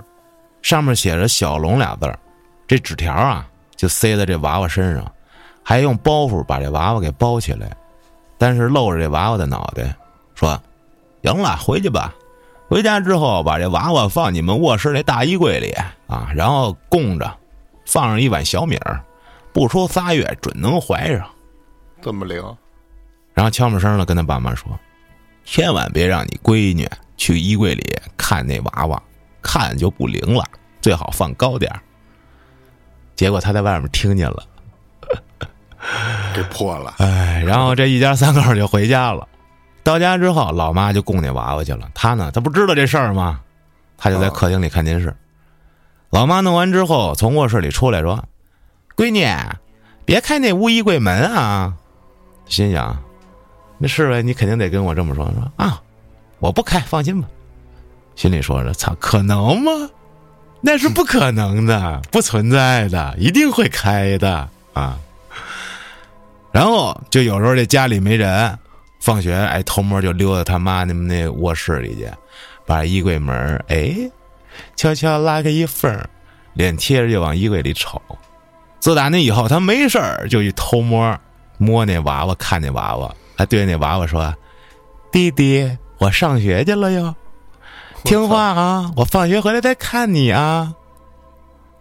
上面写着“小龙”俩字儿。这纸条啊。就塞在这娃娃身上，还用包袱把这娃娃给包起来，但是露着这娃娃的脑袋，说：“行了，回去吧。回家之后把这娃娃放你们卧室那大衣柜里啊，然后供着，放上一碗小米儿，不出仨月准能怀上。这么灵？然后悄没声的跟他爸妈说：千万别让你闺女去衣柜里看那娃娃，看就不灵了，最好放高点儿。”结果他在外面听见了，给破了。哎，然后这一家三口就回家了。到家之后，老妈就供那娃娃去了。他呢，他不知道这事儿吗？他就在客厅里看电视。老妈弄完之后，从卧室里出来说：“闺女，别开那屋衣柜门啊！”心想：“那侍卫，你肯定得跟我这么说。”说啊，我不开，放心吧。心里说着：“操，可能吗？”那是不可能的，不存在的，一定会开的啊！然后就有时候这家里没人，放学哎偷摸就溜到他妈那那卧室里去，把衣柜门哎悄悄拉开一缝，脸贴着就往衣柜里瞅。自打那以后，他没事儿就去偷摸摸那娃娃，看那娃娃，还对那娃娃说：“弟弟，我上学去了哟。”听话啊！我放学回来再看你啊。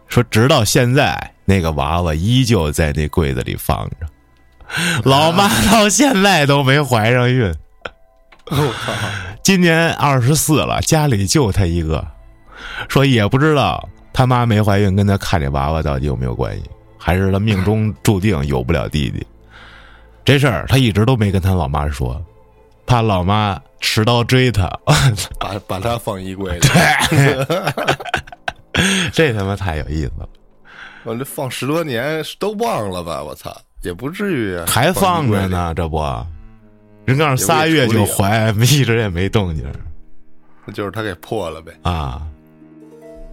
说直到现在，那个娃娃依旧在那柜子里放着。<laughs> 老妈到现在都没怀上孕。今年二十四了，家里就他一个。说也不知道他妈没怀孕跟他看这娃娃到底有没有关系，还是他命中注定有不了弟弟。这事儿他一直都没跟他老妈说，怕老妈。持刀追他，把把他放衣柜里。<laughs> 对 <laughs> 这他妈太有意思了。我这放十多年都忘了吧？我操，也不至于啊，还放着呢，这不，人告诉仨月就怀，一直也没动静。那就是他给破了呗啊！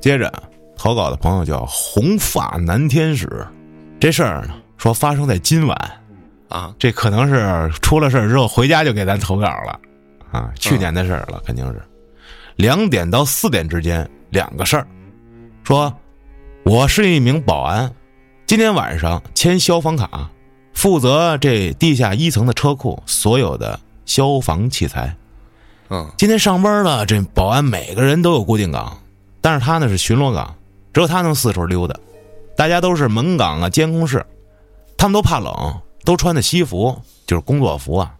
接着投稿的朋友叫红发男天使，这事儿呢说发生在今晚啊，这可能是出了事儿之后回家就给咱投稿了啊，去年的事儿了，肯定是。两点到四点之间两个事儿，说我是一名保安，今天晚上签消防卡，负责这地下一层的车库所有的消防器材。嗯，今天上班了，这保安每个人都有固定岗，但是他呢是巡逻岗，只有他能四处溜达，大家都是门岗啊、监控室，他们都怕冷，都穿的西服，就是工作服啊，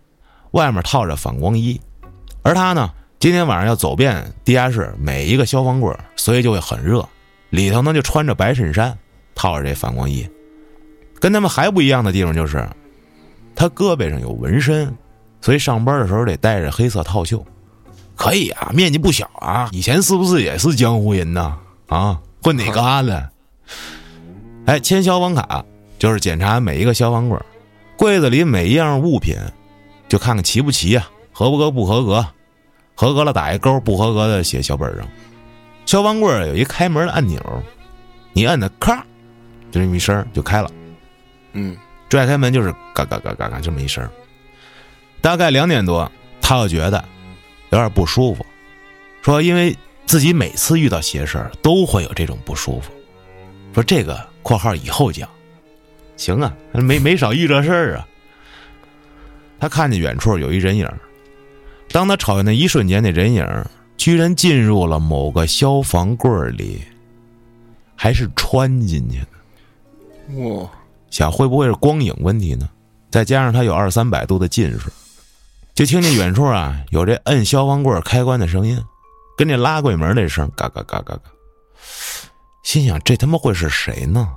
外面套着反光衣，而他呢，今天晚上要走遍地下室每一个消防柜，所以就会很热，里头呢就穿着白衬衫，套着这反光衣，跟他们还不一样的地方就是，他胳膊上有纹身，所以上班的时候得带着黑色套袖。可以啊，面积不小啊！以前是不是也是江湖人呢？啊，混哪嘎的？哎，签消防卡就是检查每一个消防柜，柜子里每一样物品，就看看齐不齐啊，合不合不合格，合格了打一勾，不合格的写小本上。消防柜有一开门的按钮，你摁的咔，就这么一声就开了。嗯，拽开门就是嘎嘎嘎嘎嘎这么一声。大概两点多，他又觉得。有点不舒服，说因为自己每次遇到邪事儿都会有这种不舒服，说这个（括号以后讲），行啊，没没少遇这事儿啊。他看见远处有一人影，当他瞅见那一瞬间，那人影居然进入了某个消防柜里，还是穿进去的。哇，想会不会是光影问题呢？再加上他有二三百度的近视。就听见远处啊有这摁消防柜开关的声音，跟这拉柜门那声嘎嘎嘎嘎嘎。心想这他妈会是谁呢？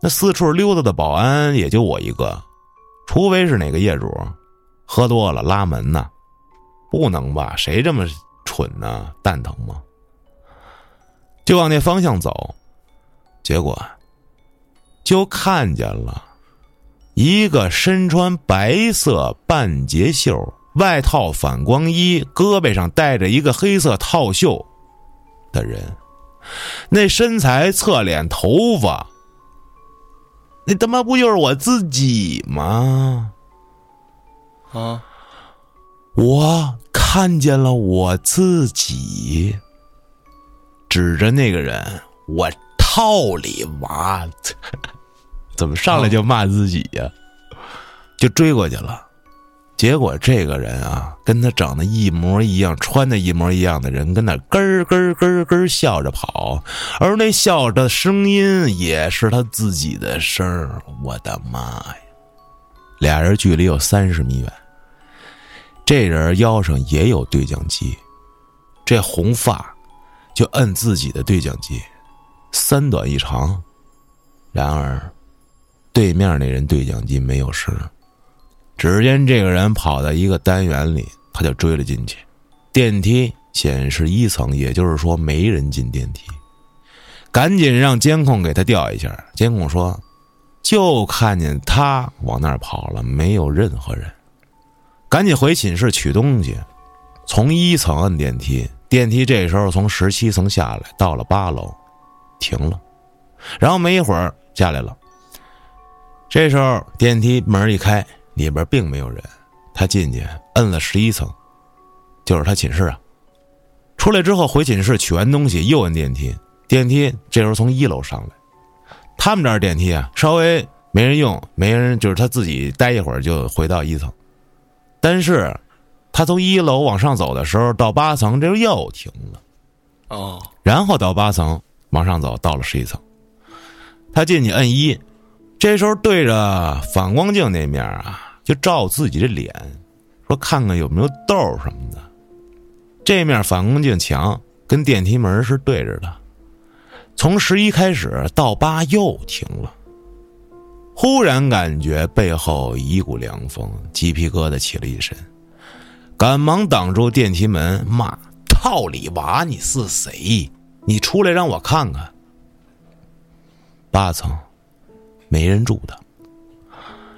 那四处溜达的保安也就我一个，除非是哪个业主喝多了拉门呢？不能吧？谁这么蠢呢？蛋疼吗？就往那方向走，结果就看见了。一个身穿白色半截袖、外套反光衣、胳膊上带着一个黑色套袖的人，那身材、侧脸、头发，那他妈不就是我自己吗？啊！我看见了我自己，指着那个人，我套里娃。<laughs> 怎么上来就骂自己呀？就追过去了，结果这个人啊，跟他长得一模一样、穿的一模一样的人，跟那咯咯咯咯笑着跑，而那笑的声音也是他自己的声儿。我的妈呀！俩人距离有三十米远，这人腰上也有对讲机，这红发就摁自己的对讲机，三短一长，然而。对面那人对讲机没有声，只见这个人跑到一个单元里，他就追了进去。电梯显示一层，也就是说没人进电梯。赶紧让监控给他调一下。监控说，就看见他往那儿跑了，没有任何人。赶紧回寝室取东西，从一层摁电梯，电梯这时候从十七层下来，到了八楼，停了，然后没一会儿下来了。这时候电梯门一开，里边并没有人。他进去摁了十一层，就是他寝室啊。出来之后回寝室取完东西，又摁电梯。电梯这时候从一楼上来。他们这儿电梯啊，稍微没人用，没人就是他自己待一会儿就回到一层。但是，他从一楼往上走的时候，到八层这又停了。哦，然后到八层往上走，到了十一层。他进去摁一。这时候对着反光镜那面啊，就照自己的脸，说看看有没有痘什么的。这面反光镜墙跟电梯门是对着的。从十一开始到八又停了。忽然感觉背后一股凉风，鸡皮疙瘩起了一身，赶忙挡住电梯门，骂：“套里娃，你是谁？你出来让我看看。”八层，没人住的。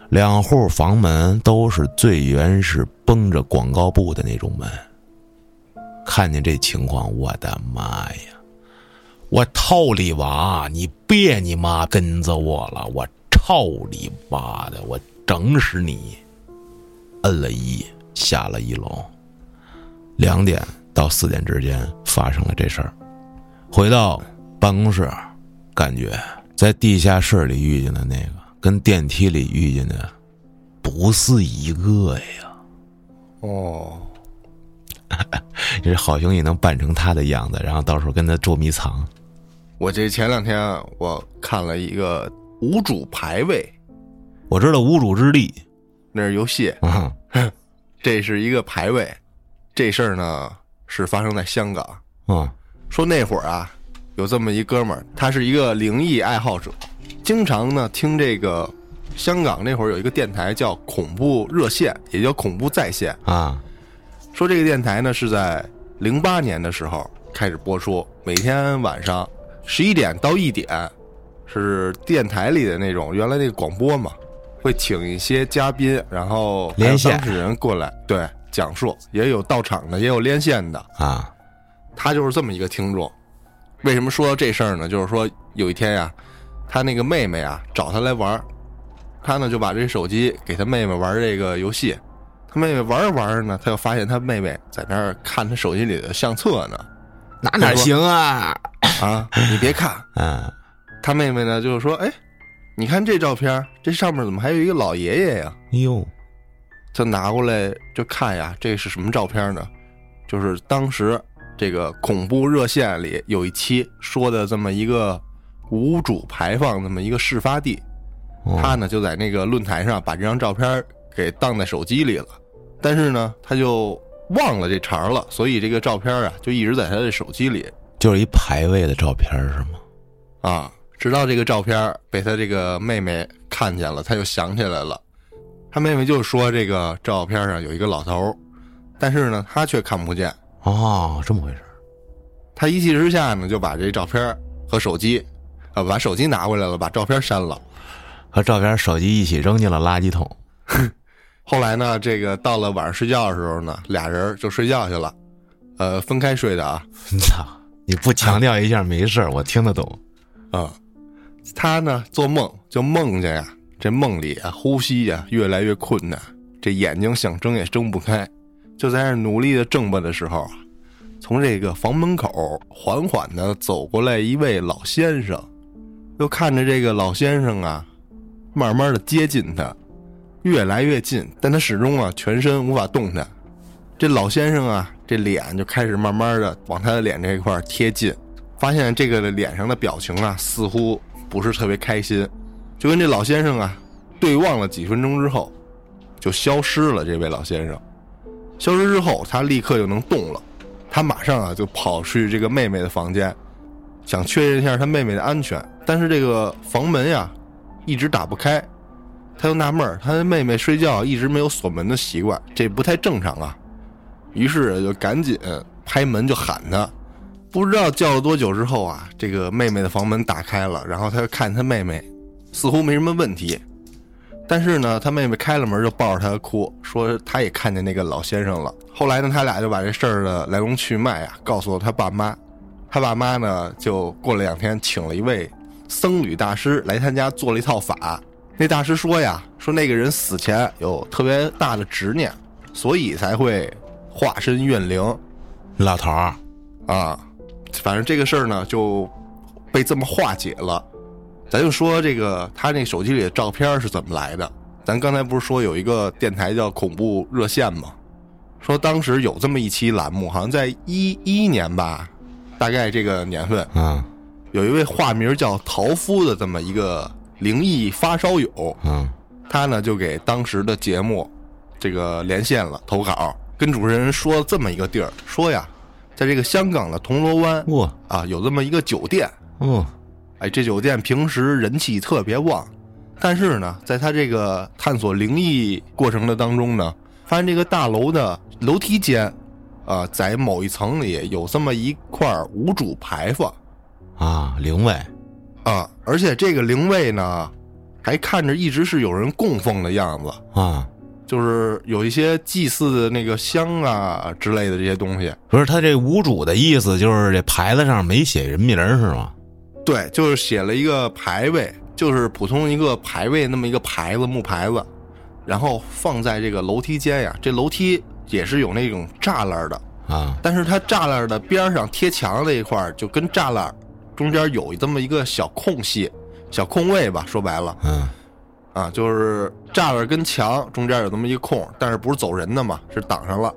两户房门都是最原始绷着广告布的那种门。看见这情况，我的妈呀！我套里娃！你别你妈跟着我了！我操你妈的！我整死你！摁了一，下了一楼。两点到四点之间发生了这事儿。回到办公室，感觉在地下室里遇见的那个，跟电梯里遇见的不是一个呀。哦，这好兄弟能扮成他的样子，然后到时候跟他捉迷藏。我这前两天我看了一个无主排位，我知道无主之地。那是游戏，啊，这是一个排位。这事儿呢是发生在香港。嗯说那会儿啊，有这么一哥们儿，他是一个灵异爱好者，经常呢听这个香港那会儿有一个电台叫恐怖热线，也叫恐怖在线。啊。说这个电台呢是在零八年的时候开始播出，每天晚上十一点到一点，是电台里的那种原来那个广播嘛，会请一些嘉宾，然后连线当事人过来对讲述，也有到场的，也有连线的。啊他就是这么一个听众。为什么说到这事儿呢？就是说有一天呀，他那个妹妹啊找他来玩，他呢就把这手机给他妹妹玩这个游戏。他妹妹玩着玩着呢，他就发现他妹妹在那儿看他手机里的相册呢。那哪行啊？啊，你别看，<laughs> 嗯他妹妹呢就是说，哎，你看这照片，这上面怎么还有一个老爷爷呀？哟他拿过来就看呀，这是什么照片呢？就是当时这个恐怖热线里有一期说的这么一个无主排放这么一个事发地，哦他呢就在那个论坛上把这张照片给当在手机里了，但是呢他就忘了这茬了，所以这个照片啊就一直在他的手机里就是一排位的照片是吗？啊，直到这个照片被他这个妹妹看见了，他就想起来了。他妹妹就说这个照片上有一个老头儿，但是呢他却看不见。哦，这么回事儿他一气之下呢，就把这照片和手机，呃，把手机拿过来了，把照片删了。和照片、手机一起扔进了垃圾桶。<laughs> 后来呢，这个到了晚上睡觉的时候呢，俩人就睡觉去了，呃，分开睡的啊。<laughs> 操！你不强调一下没事儿，我听得懂。啊、他呢做梦就梦见呀，这梦里啊呼吸呀越来越困难，这眼睛想睁也睁不开，就在那努力的挣吧的时候，从这个房门口缓缓的走过来一位老先生，又看着这个老先生啊，慢慢的接近他，越来越近，但他始终啊全身无法动弹。这老先生啊，这脸就开始慢慢的往他的脸这一块贴近，发现这个脸上的表情啊，似乎不是特别开心，就跟这老先生啊对望了几分钟之后，就消失了。这位老先生消失之后，他立刻就能动了，他马上啊就跑去这个妹妹的房间，想确认一下他妹妹的安全，但是这个房门呀一直打不开，他就纳闷，他的妹妹睡觉一直没有锁门的习惯，这不太正常啊。于是就赶紧拍门就喊他，不知道叫了多久之后啊，这个妹妹的房门打开了，然后他就看他妹妹似乎没什么问题，但是呢，他妹妹开了门就抱着他哭，说他也看见那个老先生了。后来呢，他俩就把这事儿的来龙去脉啊告诉了他爸妈，他爸妈呢就过了两天请了一位僧侣大师来他家做了一套法。那大师说呀，说那个人死前有特别大的执念，所以才会化身怨灵。老头儿，啊，反正这个事儿呢就被这么化解了。咱就说这个他那手机里的照片是怎么来的？咱刚才不是说有一个电台叫恐怖热线吗？说当时有这么一期栏目，好像在一一年吧，大概这个年份，嗯有一位化名叫陶夫的这么一个灵异发烧友，嗯他呢就给当时的节目这个连线了，投稿，跟主持人说这么一个地儿，说呀，在这个香港的铜锣湾哇啊，有这么一个酒店，哦。哎，这酒店平时人气特别旺，但是呢，在他这个探索灵异过程的当中呢，发现这个大楼的楼梯间，啊，在某一层里有这么一块无主牌坊，啊，灵位。啊，而且这个灵位呢，还看着一直是有人供奉的样子啊，就是有一些祭祀的那个香啊之类的这些东西。不是他这无主的意思，就是这牌子上没写人名是吗？对，就是写了一个牌位，就是普通一个牌位那么一个牌子木牌子，然后放在这个楼梯间呀。这楼梯也是有那种栅栏的啊，但是它栅栏的边上贴墙那一块就跟栅栏中间有这么一个小空隙、小空位吧。说白了，嗯，啊，就是栅栏跟墙中间有这么一个空，但是不是走人的嘛，是挡上了。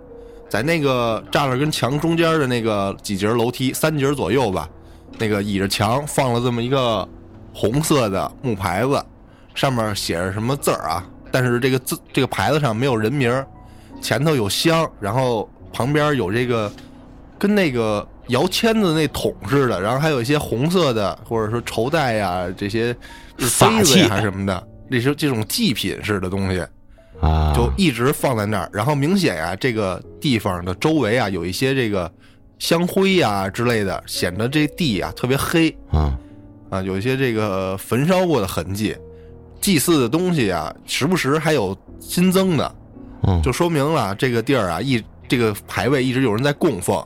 在那个栅栏跟墙中间的那个几节楼梯，三节左右吧。那个倚着墙放了这么一个红色的木牌子，上面写着什么字儿啊？但是这个字这个牌子上没有人名，前头有香，然后旁边有这个跟那个摇签子那桶似的，然后还有一些红色的或者说绸带呀这些法器还是什么的，这是这种祭品似的东西啊，就一直放在那儿。然后明显呀，这个地方的周围啊有一些这个。香灰呀之类的，显得这地啊特别黑啊啊，有一些这个焚烧过的痕迹，祭祀的东西啊，时不时还有新增的，嗯，就说明了这个地儿啊一这个牌位一直有人在供奉。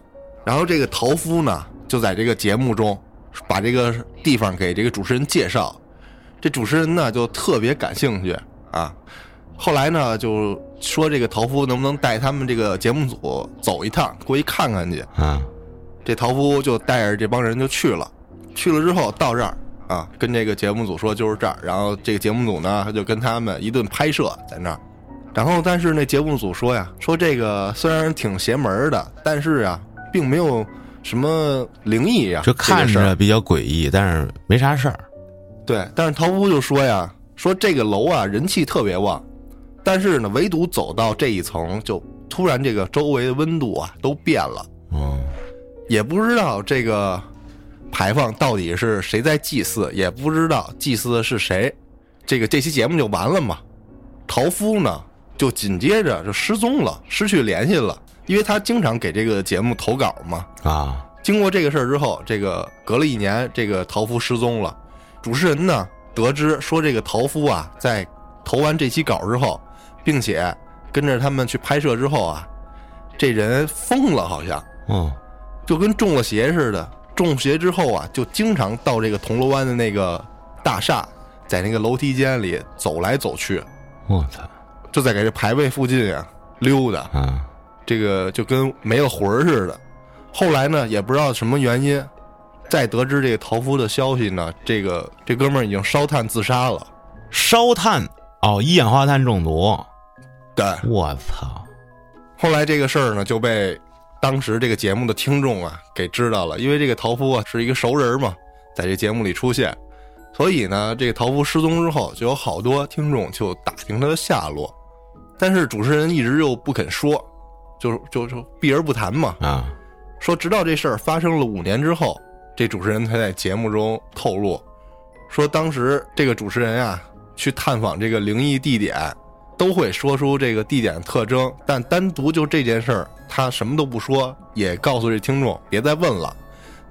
然后这个陶夫呢，就在这个节目中把这个地方给这个主持人介绍，这主持人呢就特别感兴趣啊。后来呢，就说这个陶夫能不能带他们这个节目组走一趟，过去看看去。啊，这陶夫就带着这帮人就去了。去了之后到这儿啊，跟这个节目组说就是这儿。然后这个节目组呢，他就跟他们一顿拍摄在那儿。然后但是那节目组说呀，说这个虽然挺邪门的，但是啊，并没有什么灵异呀，就看着比较诡异，但是没啥事儿。对，但是陶夫就说呀，说这个楼啊，人气特别旺。但是呢，唯独走到这一层，就突然这个周围的温度啊都变了。哦，也不知道这个牌坊到底是谁在祭祀，也不知道祭祀的是谁。这个这期节目就完了嘛？陶夫呢，就紧接着就失踪了，失去联系了，因为他经常给这个节目投稿嘛。啊，经过这个事儿之后，这个隔了一年，这个陶夫失踪了。主持人呢，得知说这个陶夫啊，在投完这期稿之后。并且跟着他们去拍摄之后啊，这人疯了，好像，嗯，就跟中了邪似的。中邪之后啊，就经常到这个铜锣湾的那个大厦，在那个楼梯间里走来走去。我操！就在给这牌位附近啊溜达，啊，这个就跟没了魂似的。后来呢，也不知道什么原因，再得知这个陶夫的消息呢，这个这哥们儿已经烧炭自杀了。烧炭哦，一氧化碳中毒。对，我操！后来这个事儿呢，就被当时这个节目的听众啊给知道了，因为这个陶夫啊是一个熟人嘛，在这节目里出现，所以呢，这个陶夫失踪之后，就有好多听众就打听他的下落，但是主持人一直又不肯说，就就就避而不谈嘛。啊，说直到这事儿发生了五年之后，这主持人他在节目中透露，说当时这个主持人啊去探访这个灵异地点。都会说出这个地点特征，但单独就这件事儿，他什么都不说，也告诉这听众别再问了，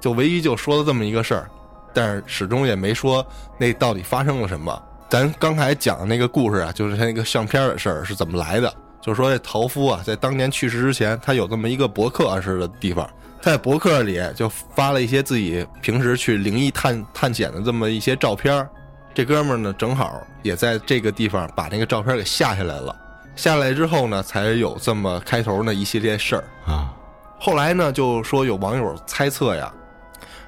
就唯一就说了这么一个事儿，但是始终也没说那到底发生了什么。咱刚才讲的那个故事啊，就是他那个相片的事儿是怎么来的？就是说这陶夫啊，在当年去世之前，他有这么一个博客似的地方，在博客里就发了一些自己平时去灵异探探险的这么一些照片。这哥们儿呢，正好也在这个地方把那个照片给下下来了。下来之后呢，才有这么开头的一系列事儿啊。后来呢，就说有网友猜测呀，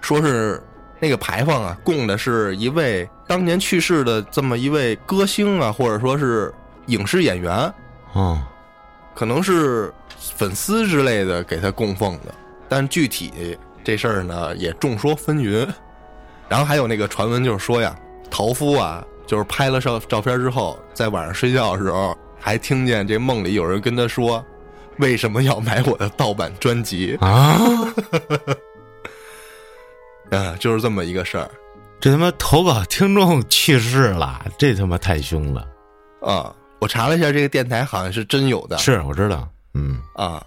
说是那个牌坊啊，供的是一位当年去世的这么一位歌星啊，或者说是影视演员，啊，可能是粉丝之类的给他供奉的。但具体这事儿呢，也众说纷纭。<laughs> 然后还有那个传闻，就是说呀。陶夫啊，就是拍了照照片之后，在晚上睡觉的时候，还听见这梦里有人跟他说：“为什么要买我的盗版专辑啊？” <laughs> 啊，就是这么一个事儿。这他妈投稿听众去世了，这他妈太凶了啊！我查了一下，这个电台好像是真有的。是，我知道。嗯啊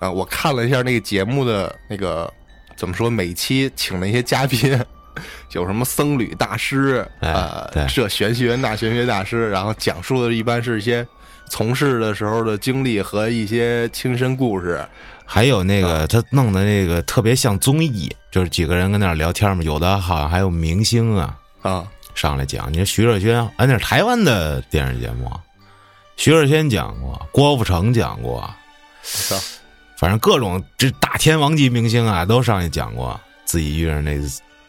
啊，我看了一下那个节目的那个怎么说，每期请那些嘉宾。<laughs> 有什么僧侣大师哎啊对，这玄学那玄学大师，然后讲述的一般是一些从事的时候的经历和一些亲身故事。还有那个他弄的那个特别像综艺，就是几个人跟那儿聊天嘛，有的好像还有明星啊啊，上来讲。你说徐若瑄，哎，那是台湾的电视节目，徐若瑄讲过，郭富城讲过，操反正各种这大天王级明星啊，都上去讲过自己遇上那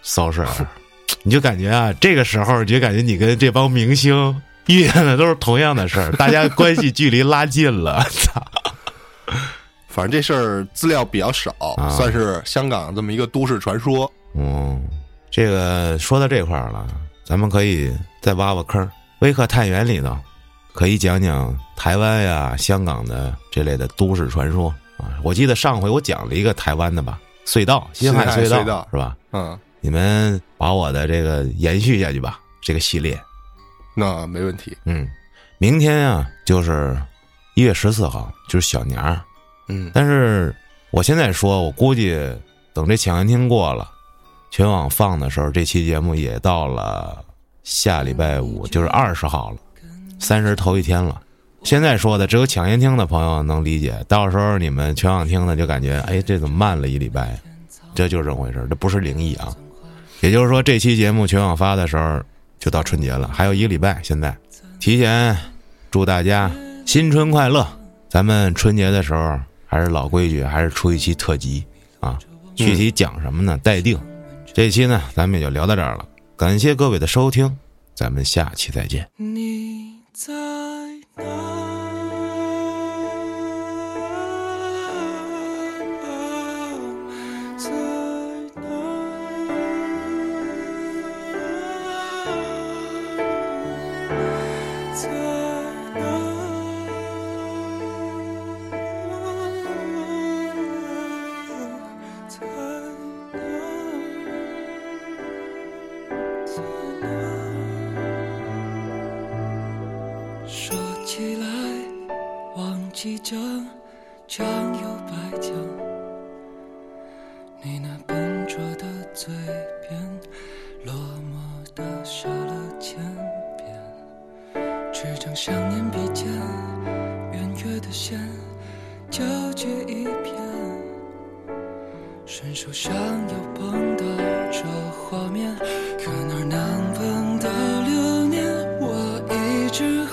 骚事儿，<laughs> 你就感觉啊，这个时候你就感觉你跟这帮明星遇见的都是同样的事儿，大家关系距离拉近了，操！<laughs> 反正这事儿资料比较少，啊算是香港这么一个都市传说。嗯，这个说到这块儿了，咱们可以再挖挖坑儿。微客探员里头可以讲讲台湾呀、香港的这类的都市传说啊。我记得上回我讲了一个台湾的吧，隧道，新海隧道是吧？嗯，你们把我的这个延续下去吧，这个系列。那没问题。嗯，明天啊就是一月十四号，就是小年儿。嗯，但是我现在说，我估计等这抢先听过了，全网放的时候，这期节目也到了下礼拜五，就是二十号了，三十头一天了。现在说的只有抢先听的朋友能理解，到时候你们全网听的就感觉，哎，这怎么慢了一礼拜？这就是这么回事，这不是灵异啊。也就是说，这期节目全网发的时候就到春节了，还有一个礼拜。现在提前祝大家新春快乐！咱们春节的时候还是老规矩，还是出一期特辑啊。具体讲什么呢？待定。这期呢，咱们也就聊到这儿了。感谢各位的收听，咱们下期再见。在哪？纸张想念笔尖，圆月的线，交接一片。伸手想要碰到这画面，可哪能碰到流年？我一直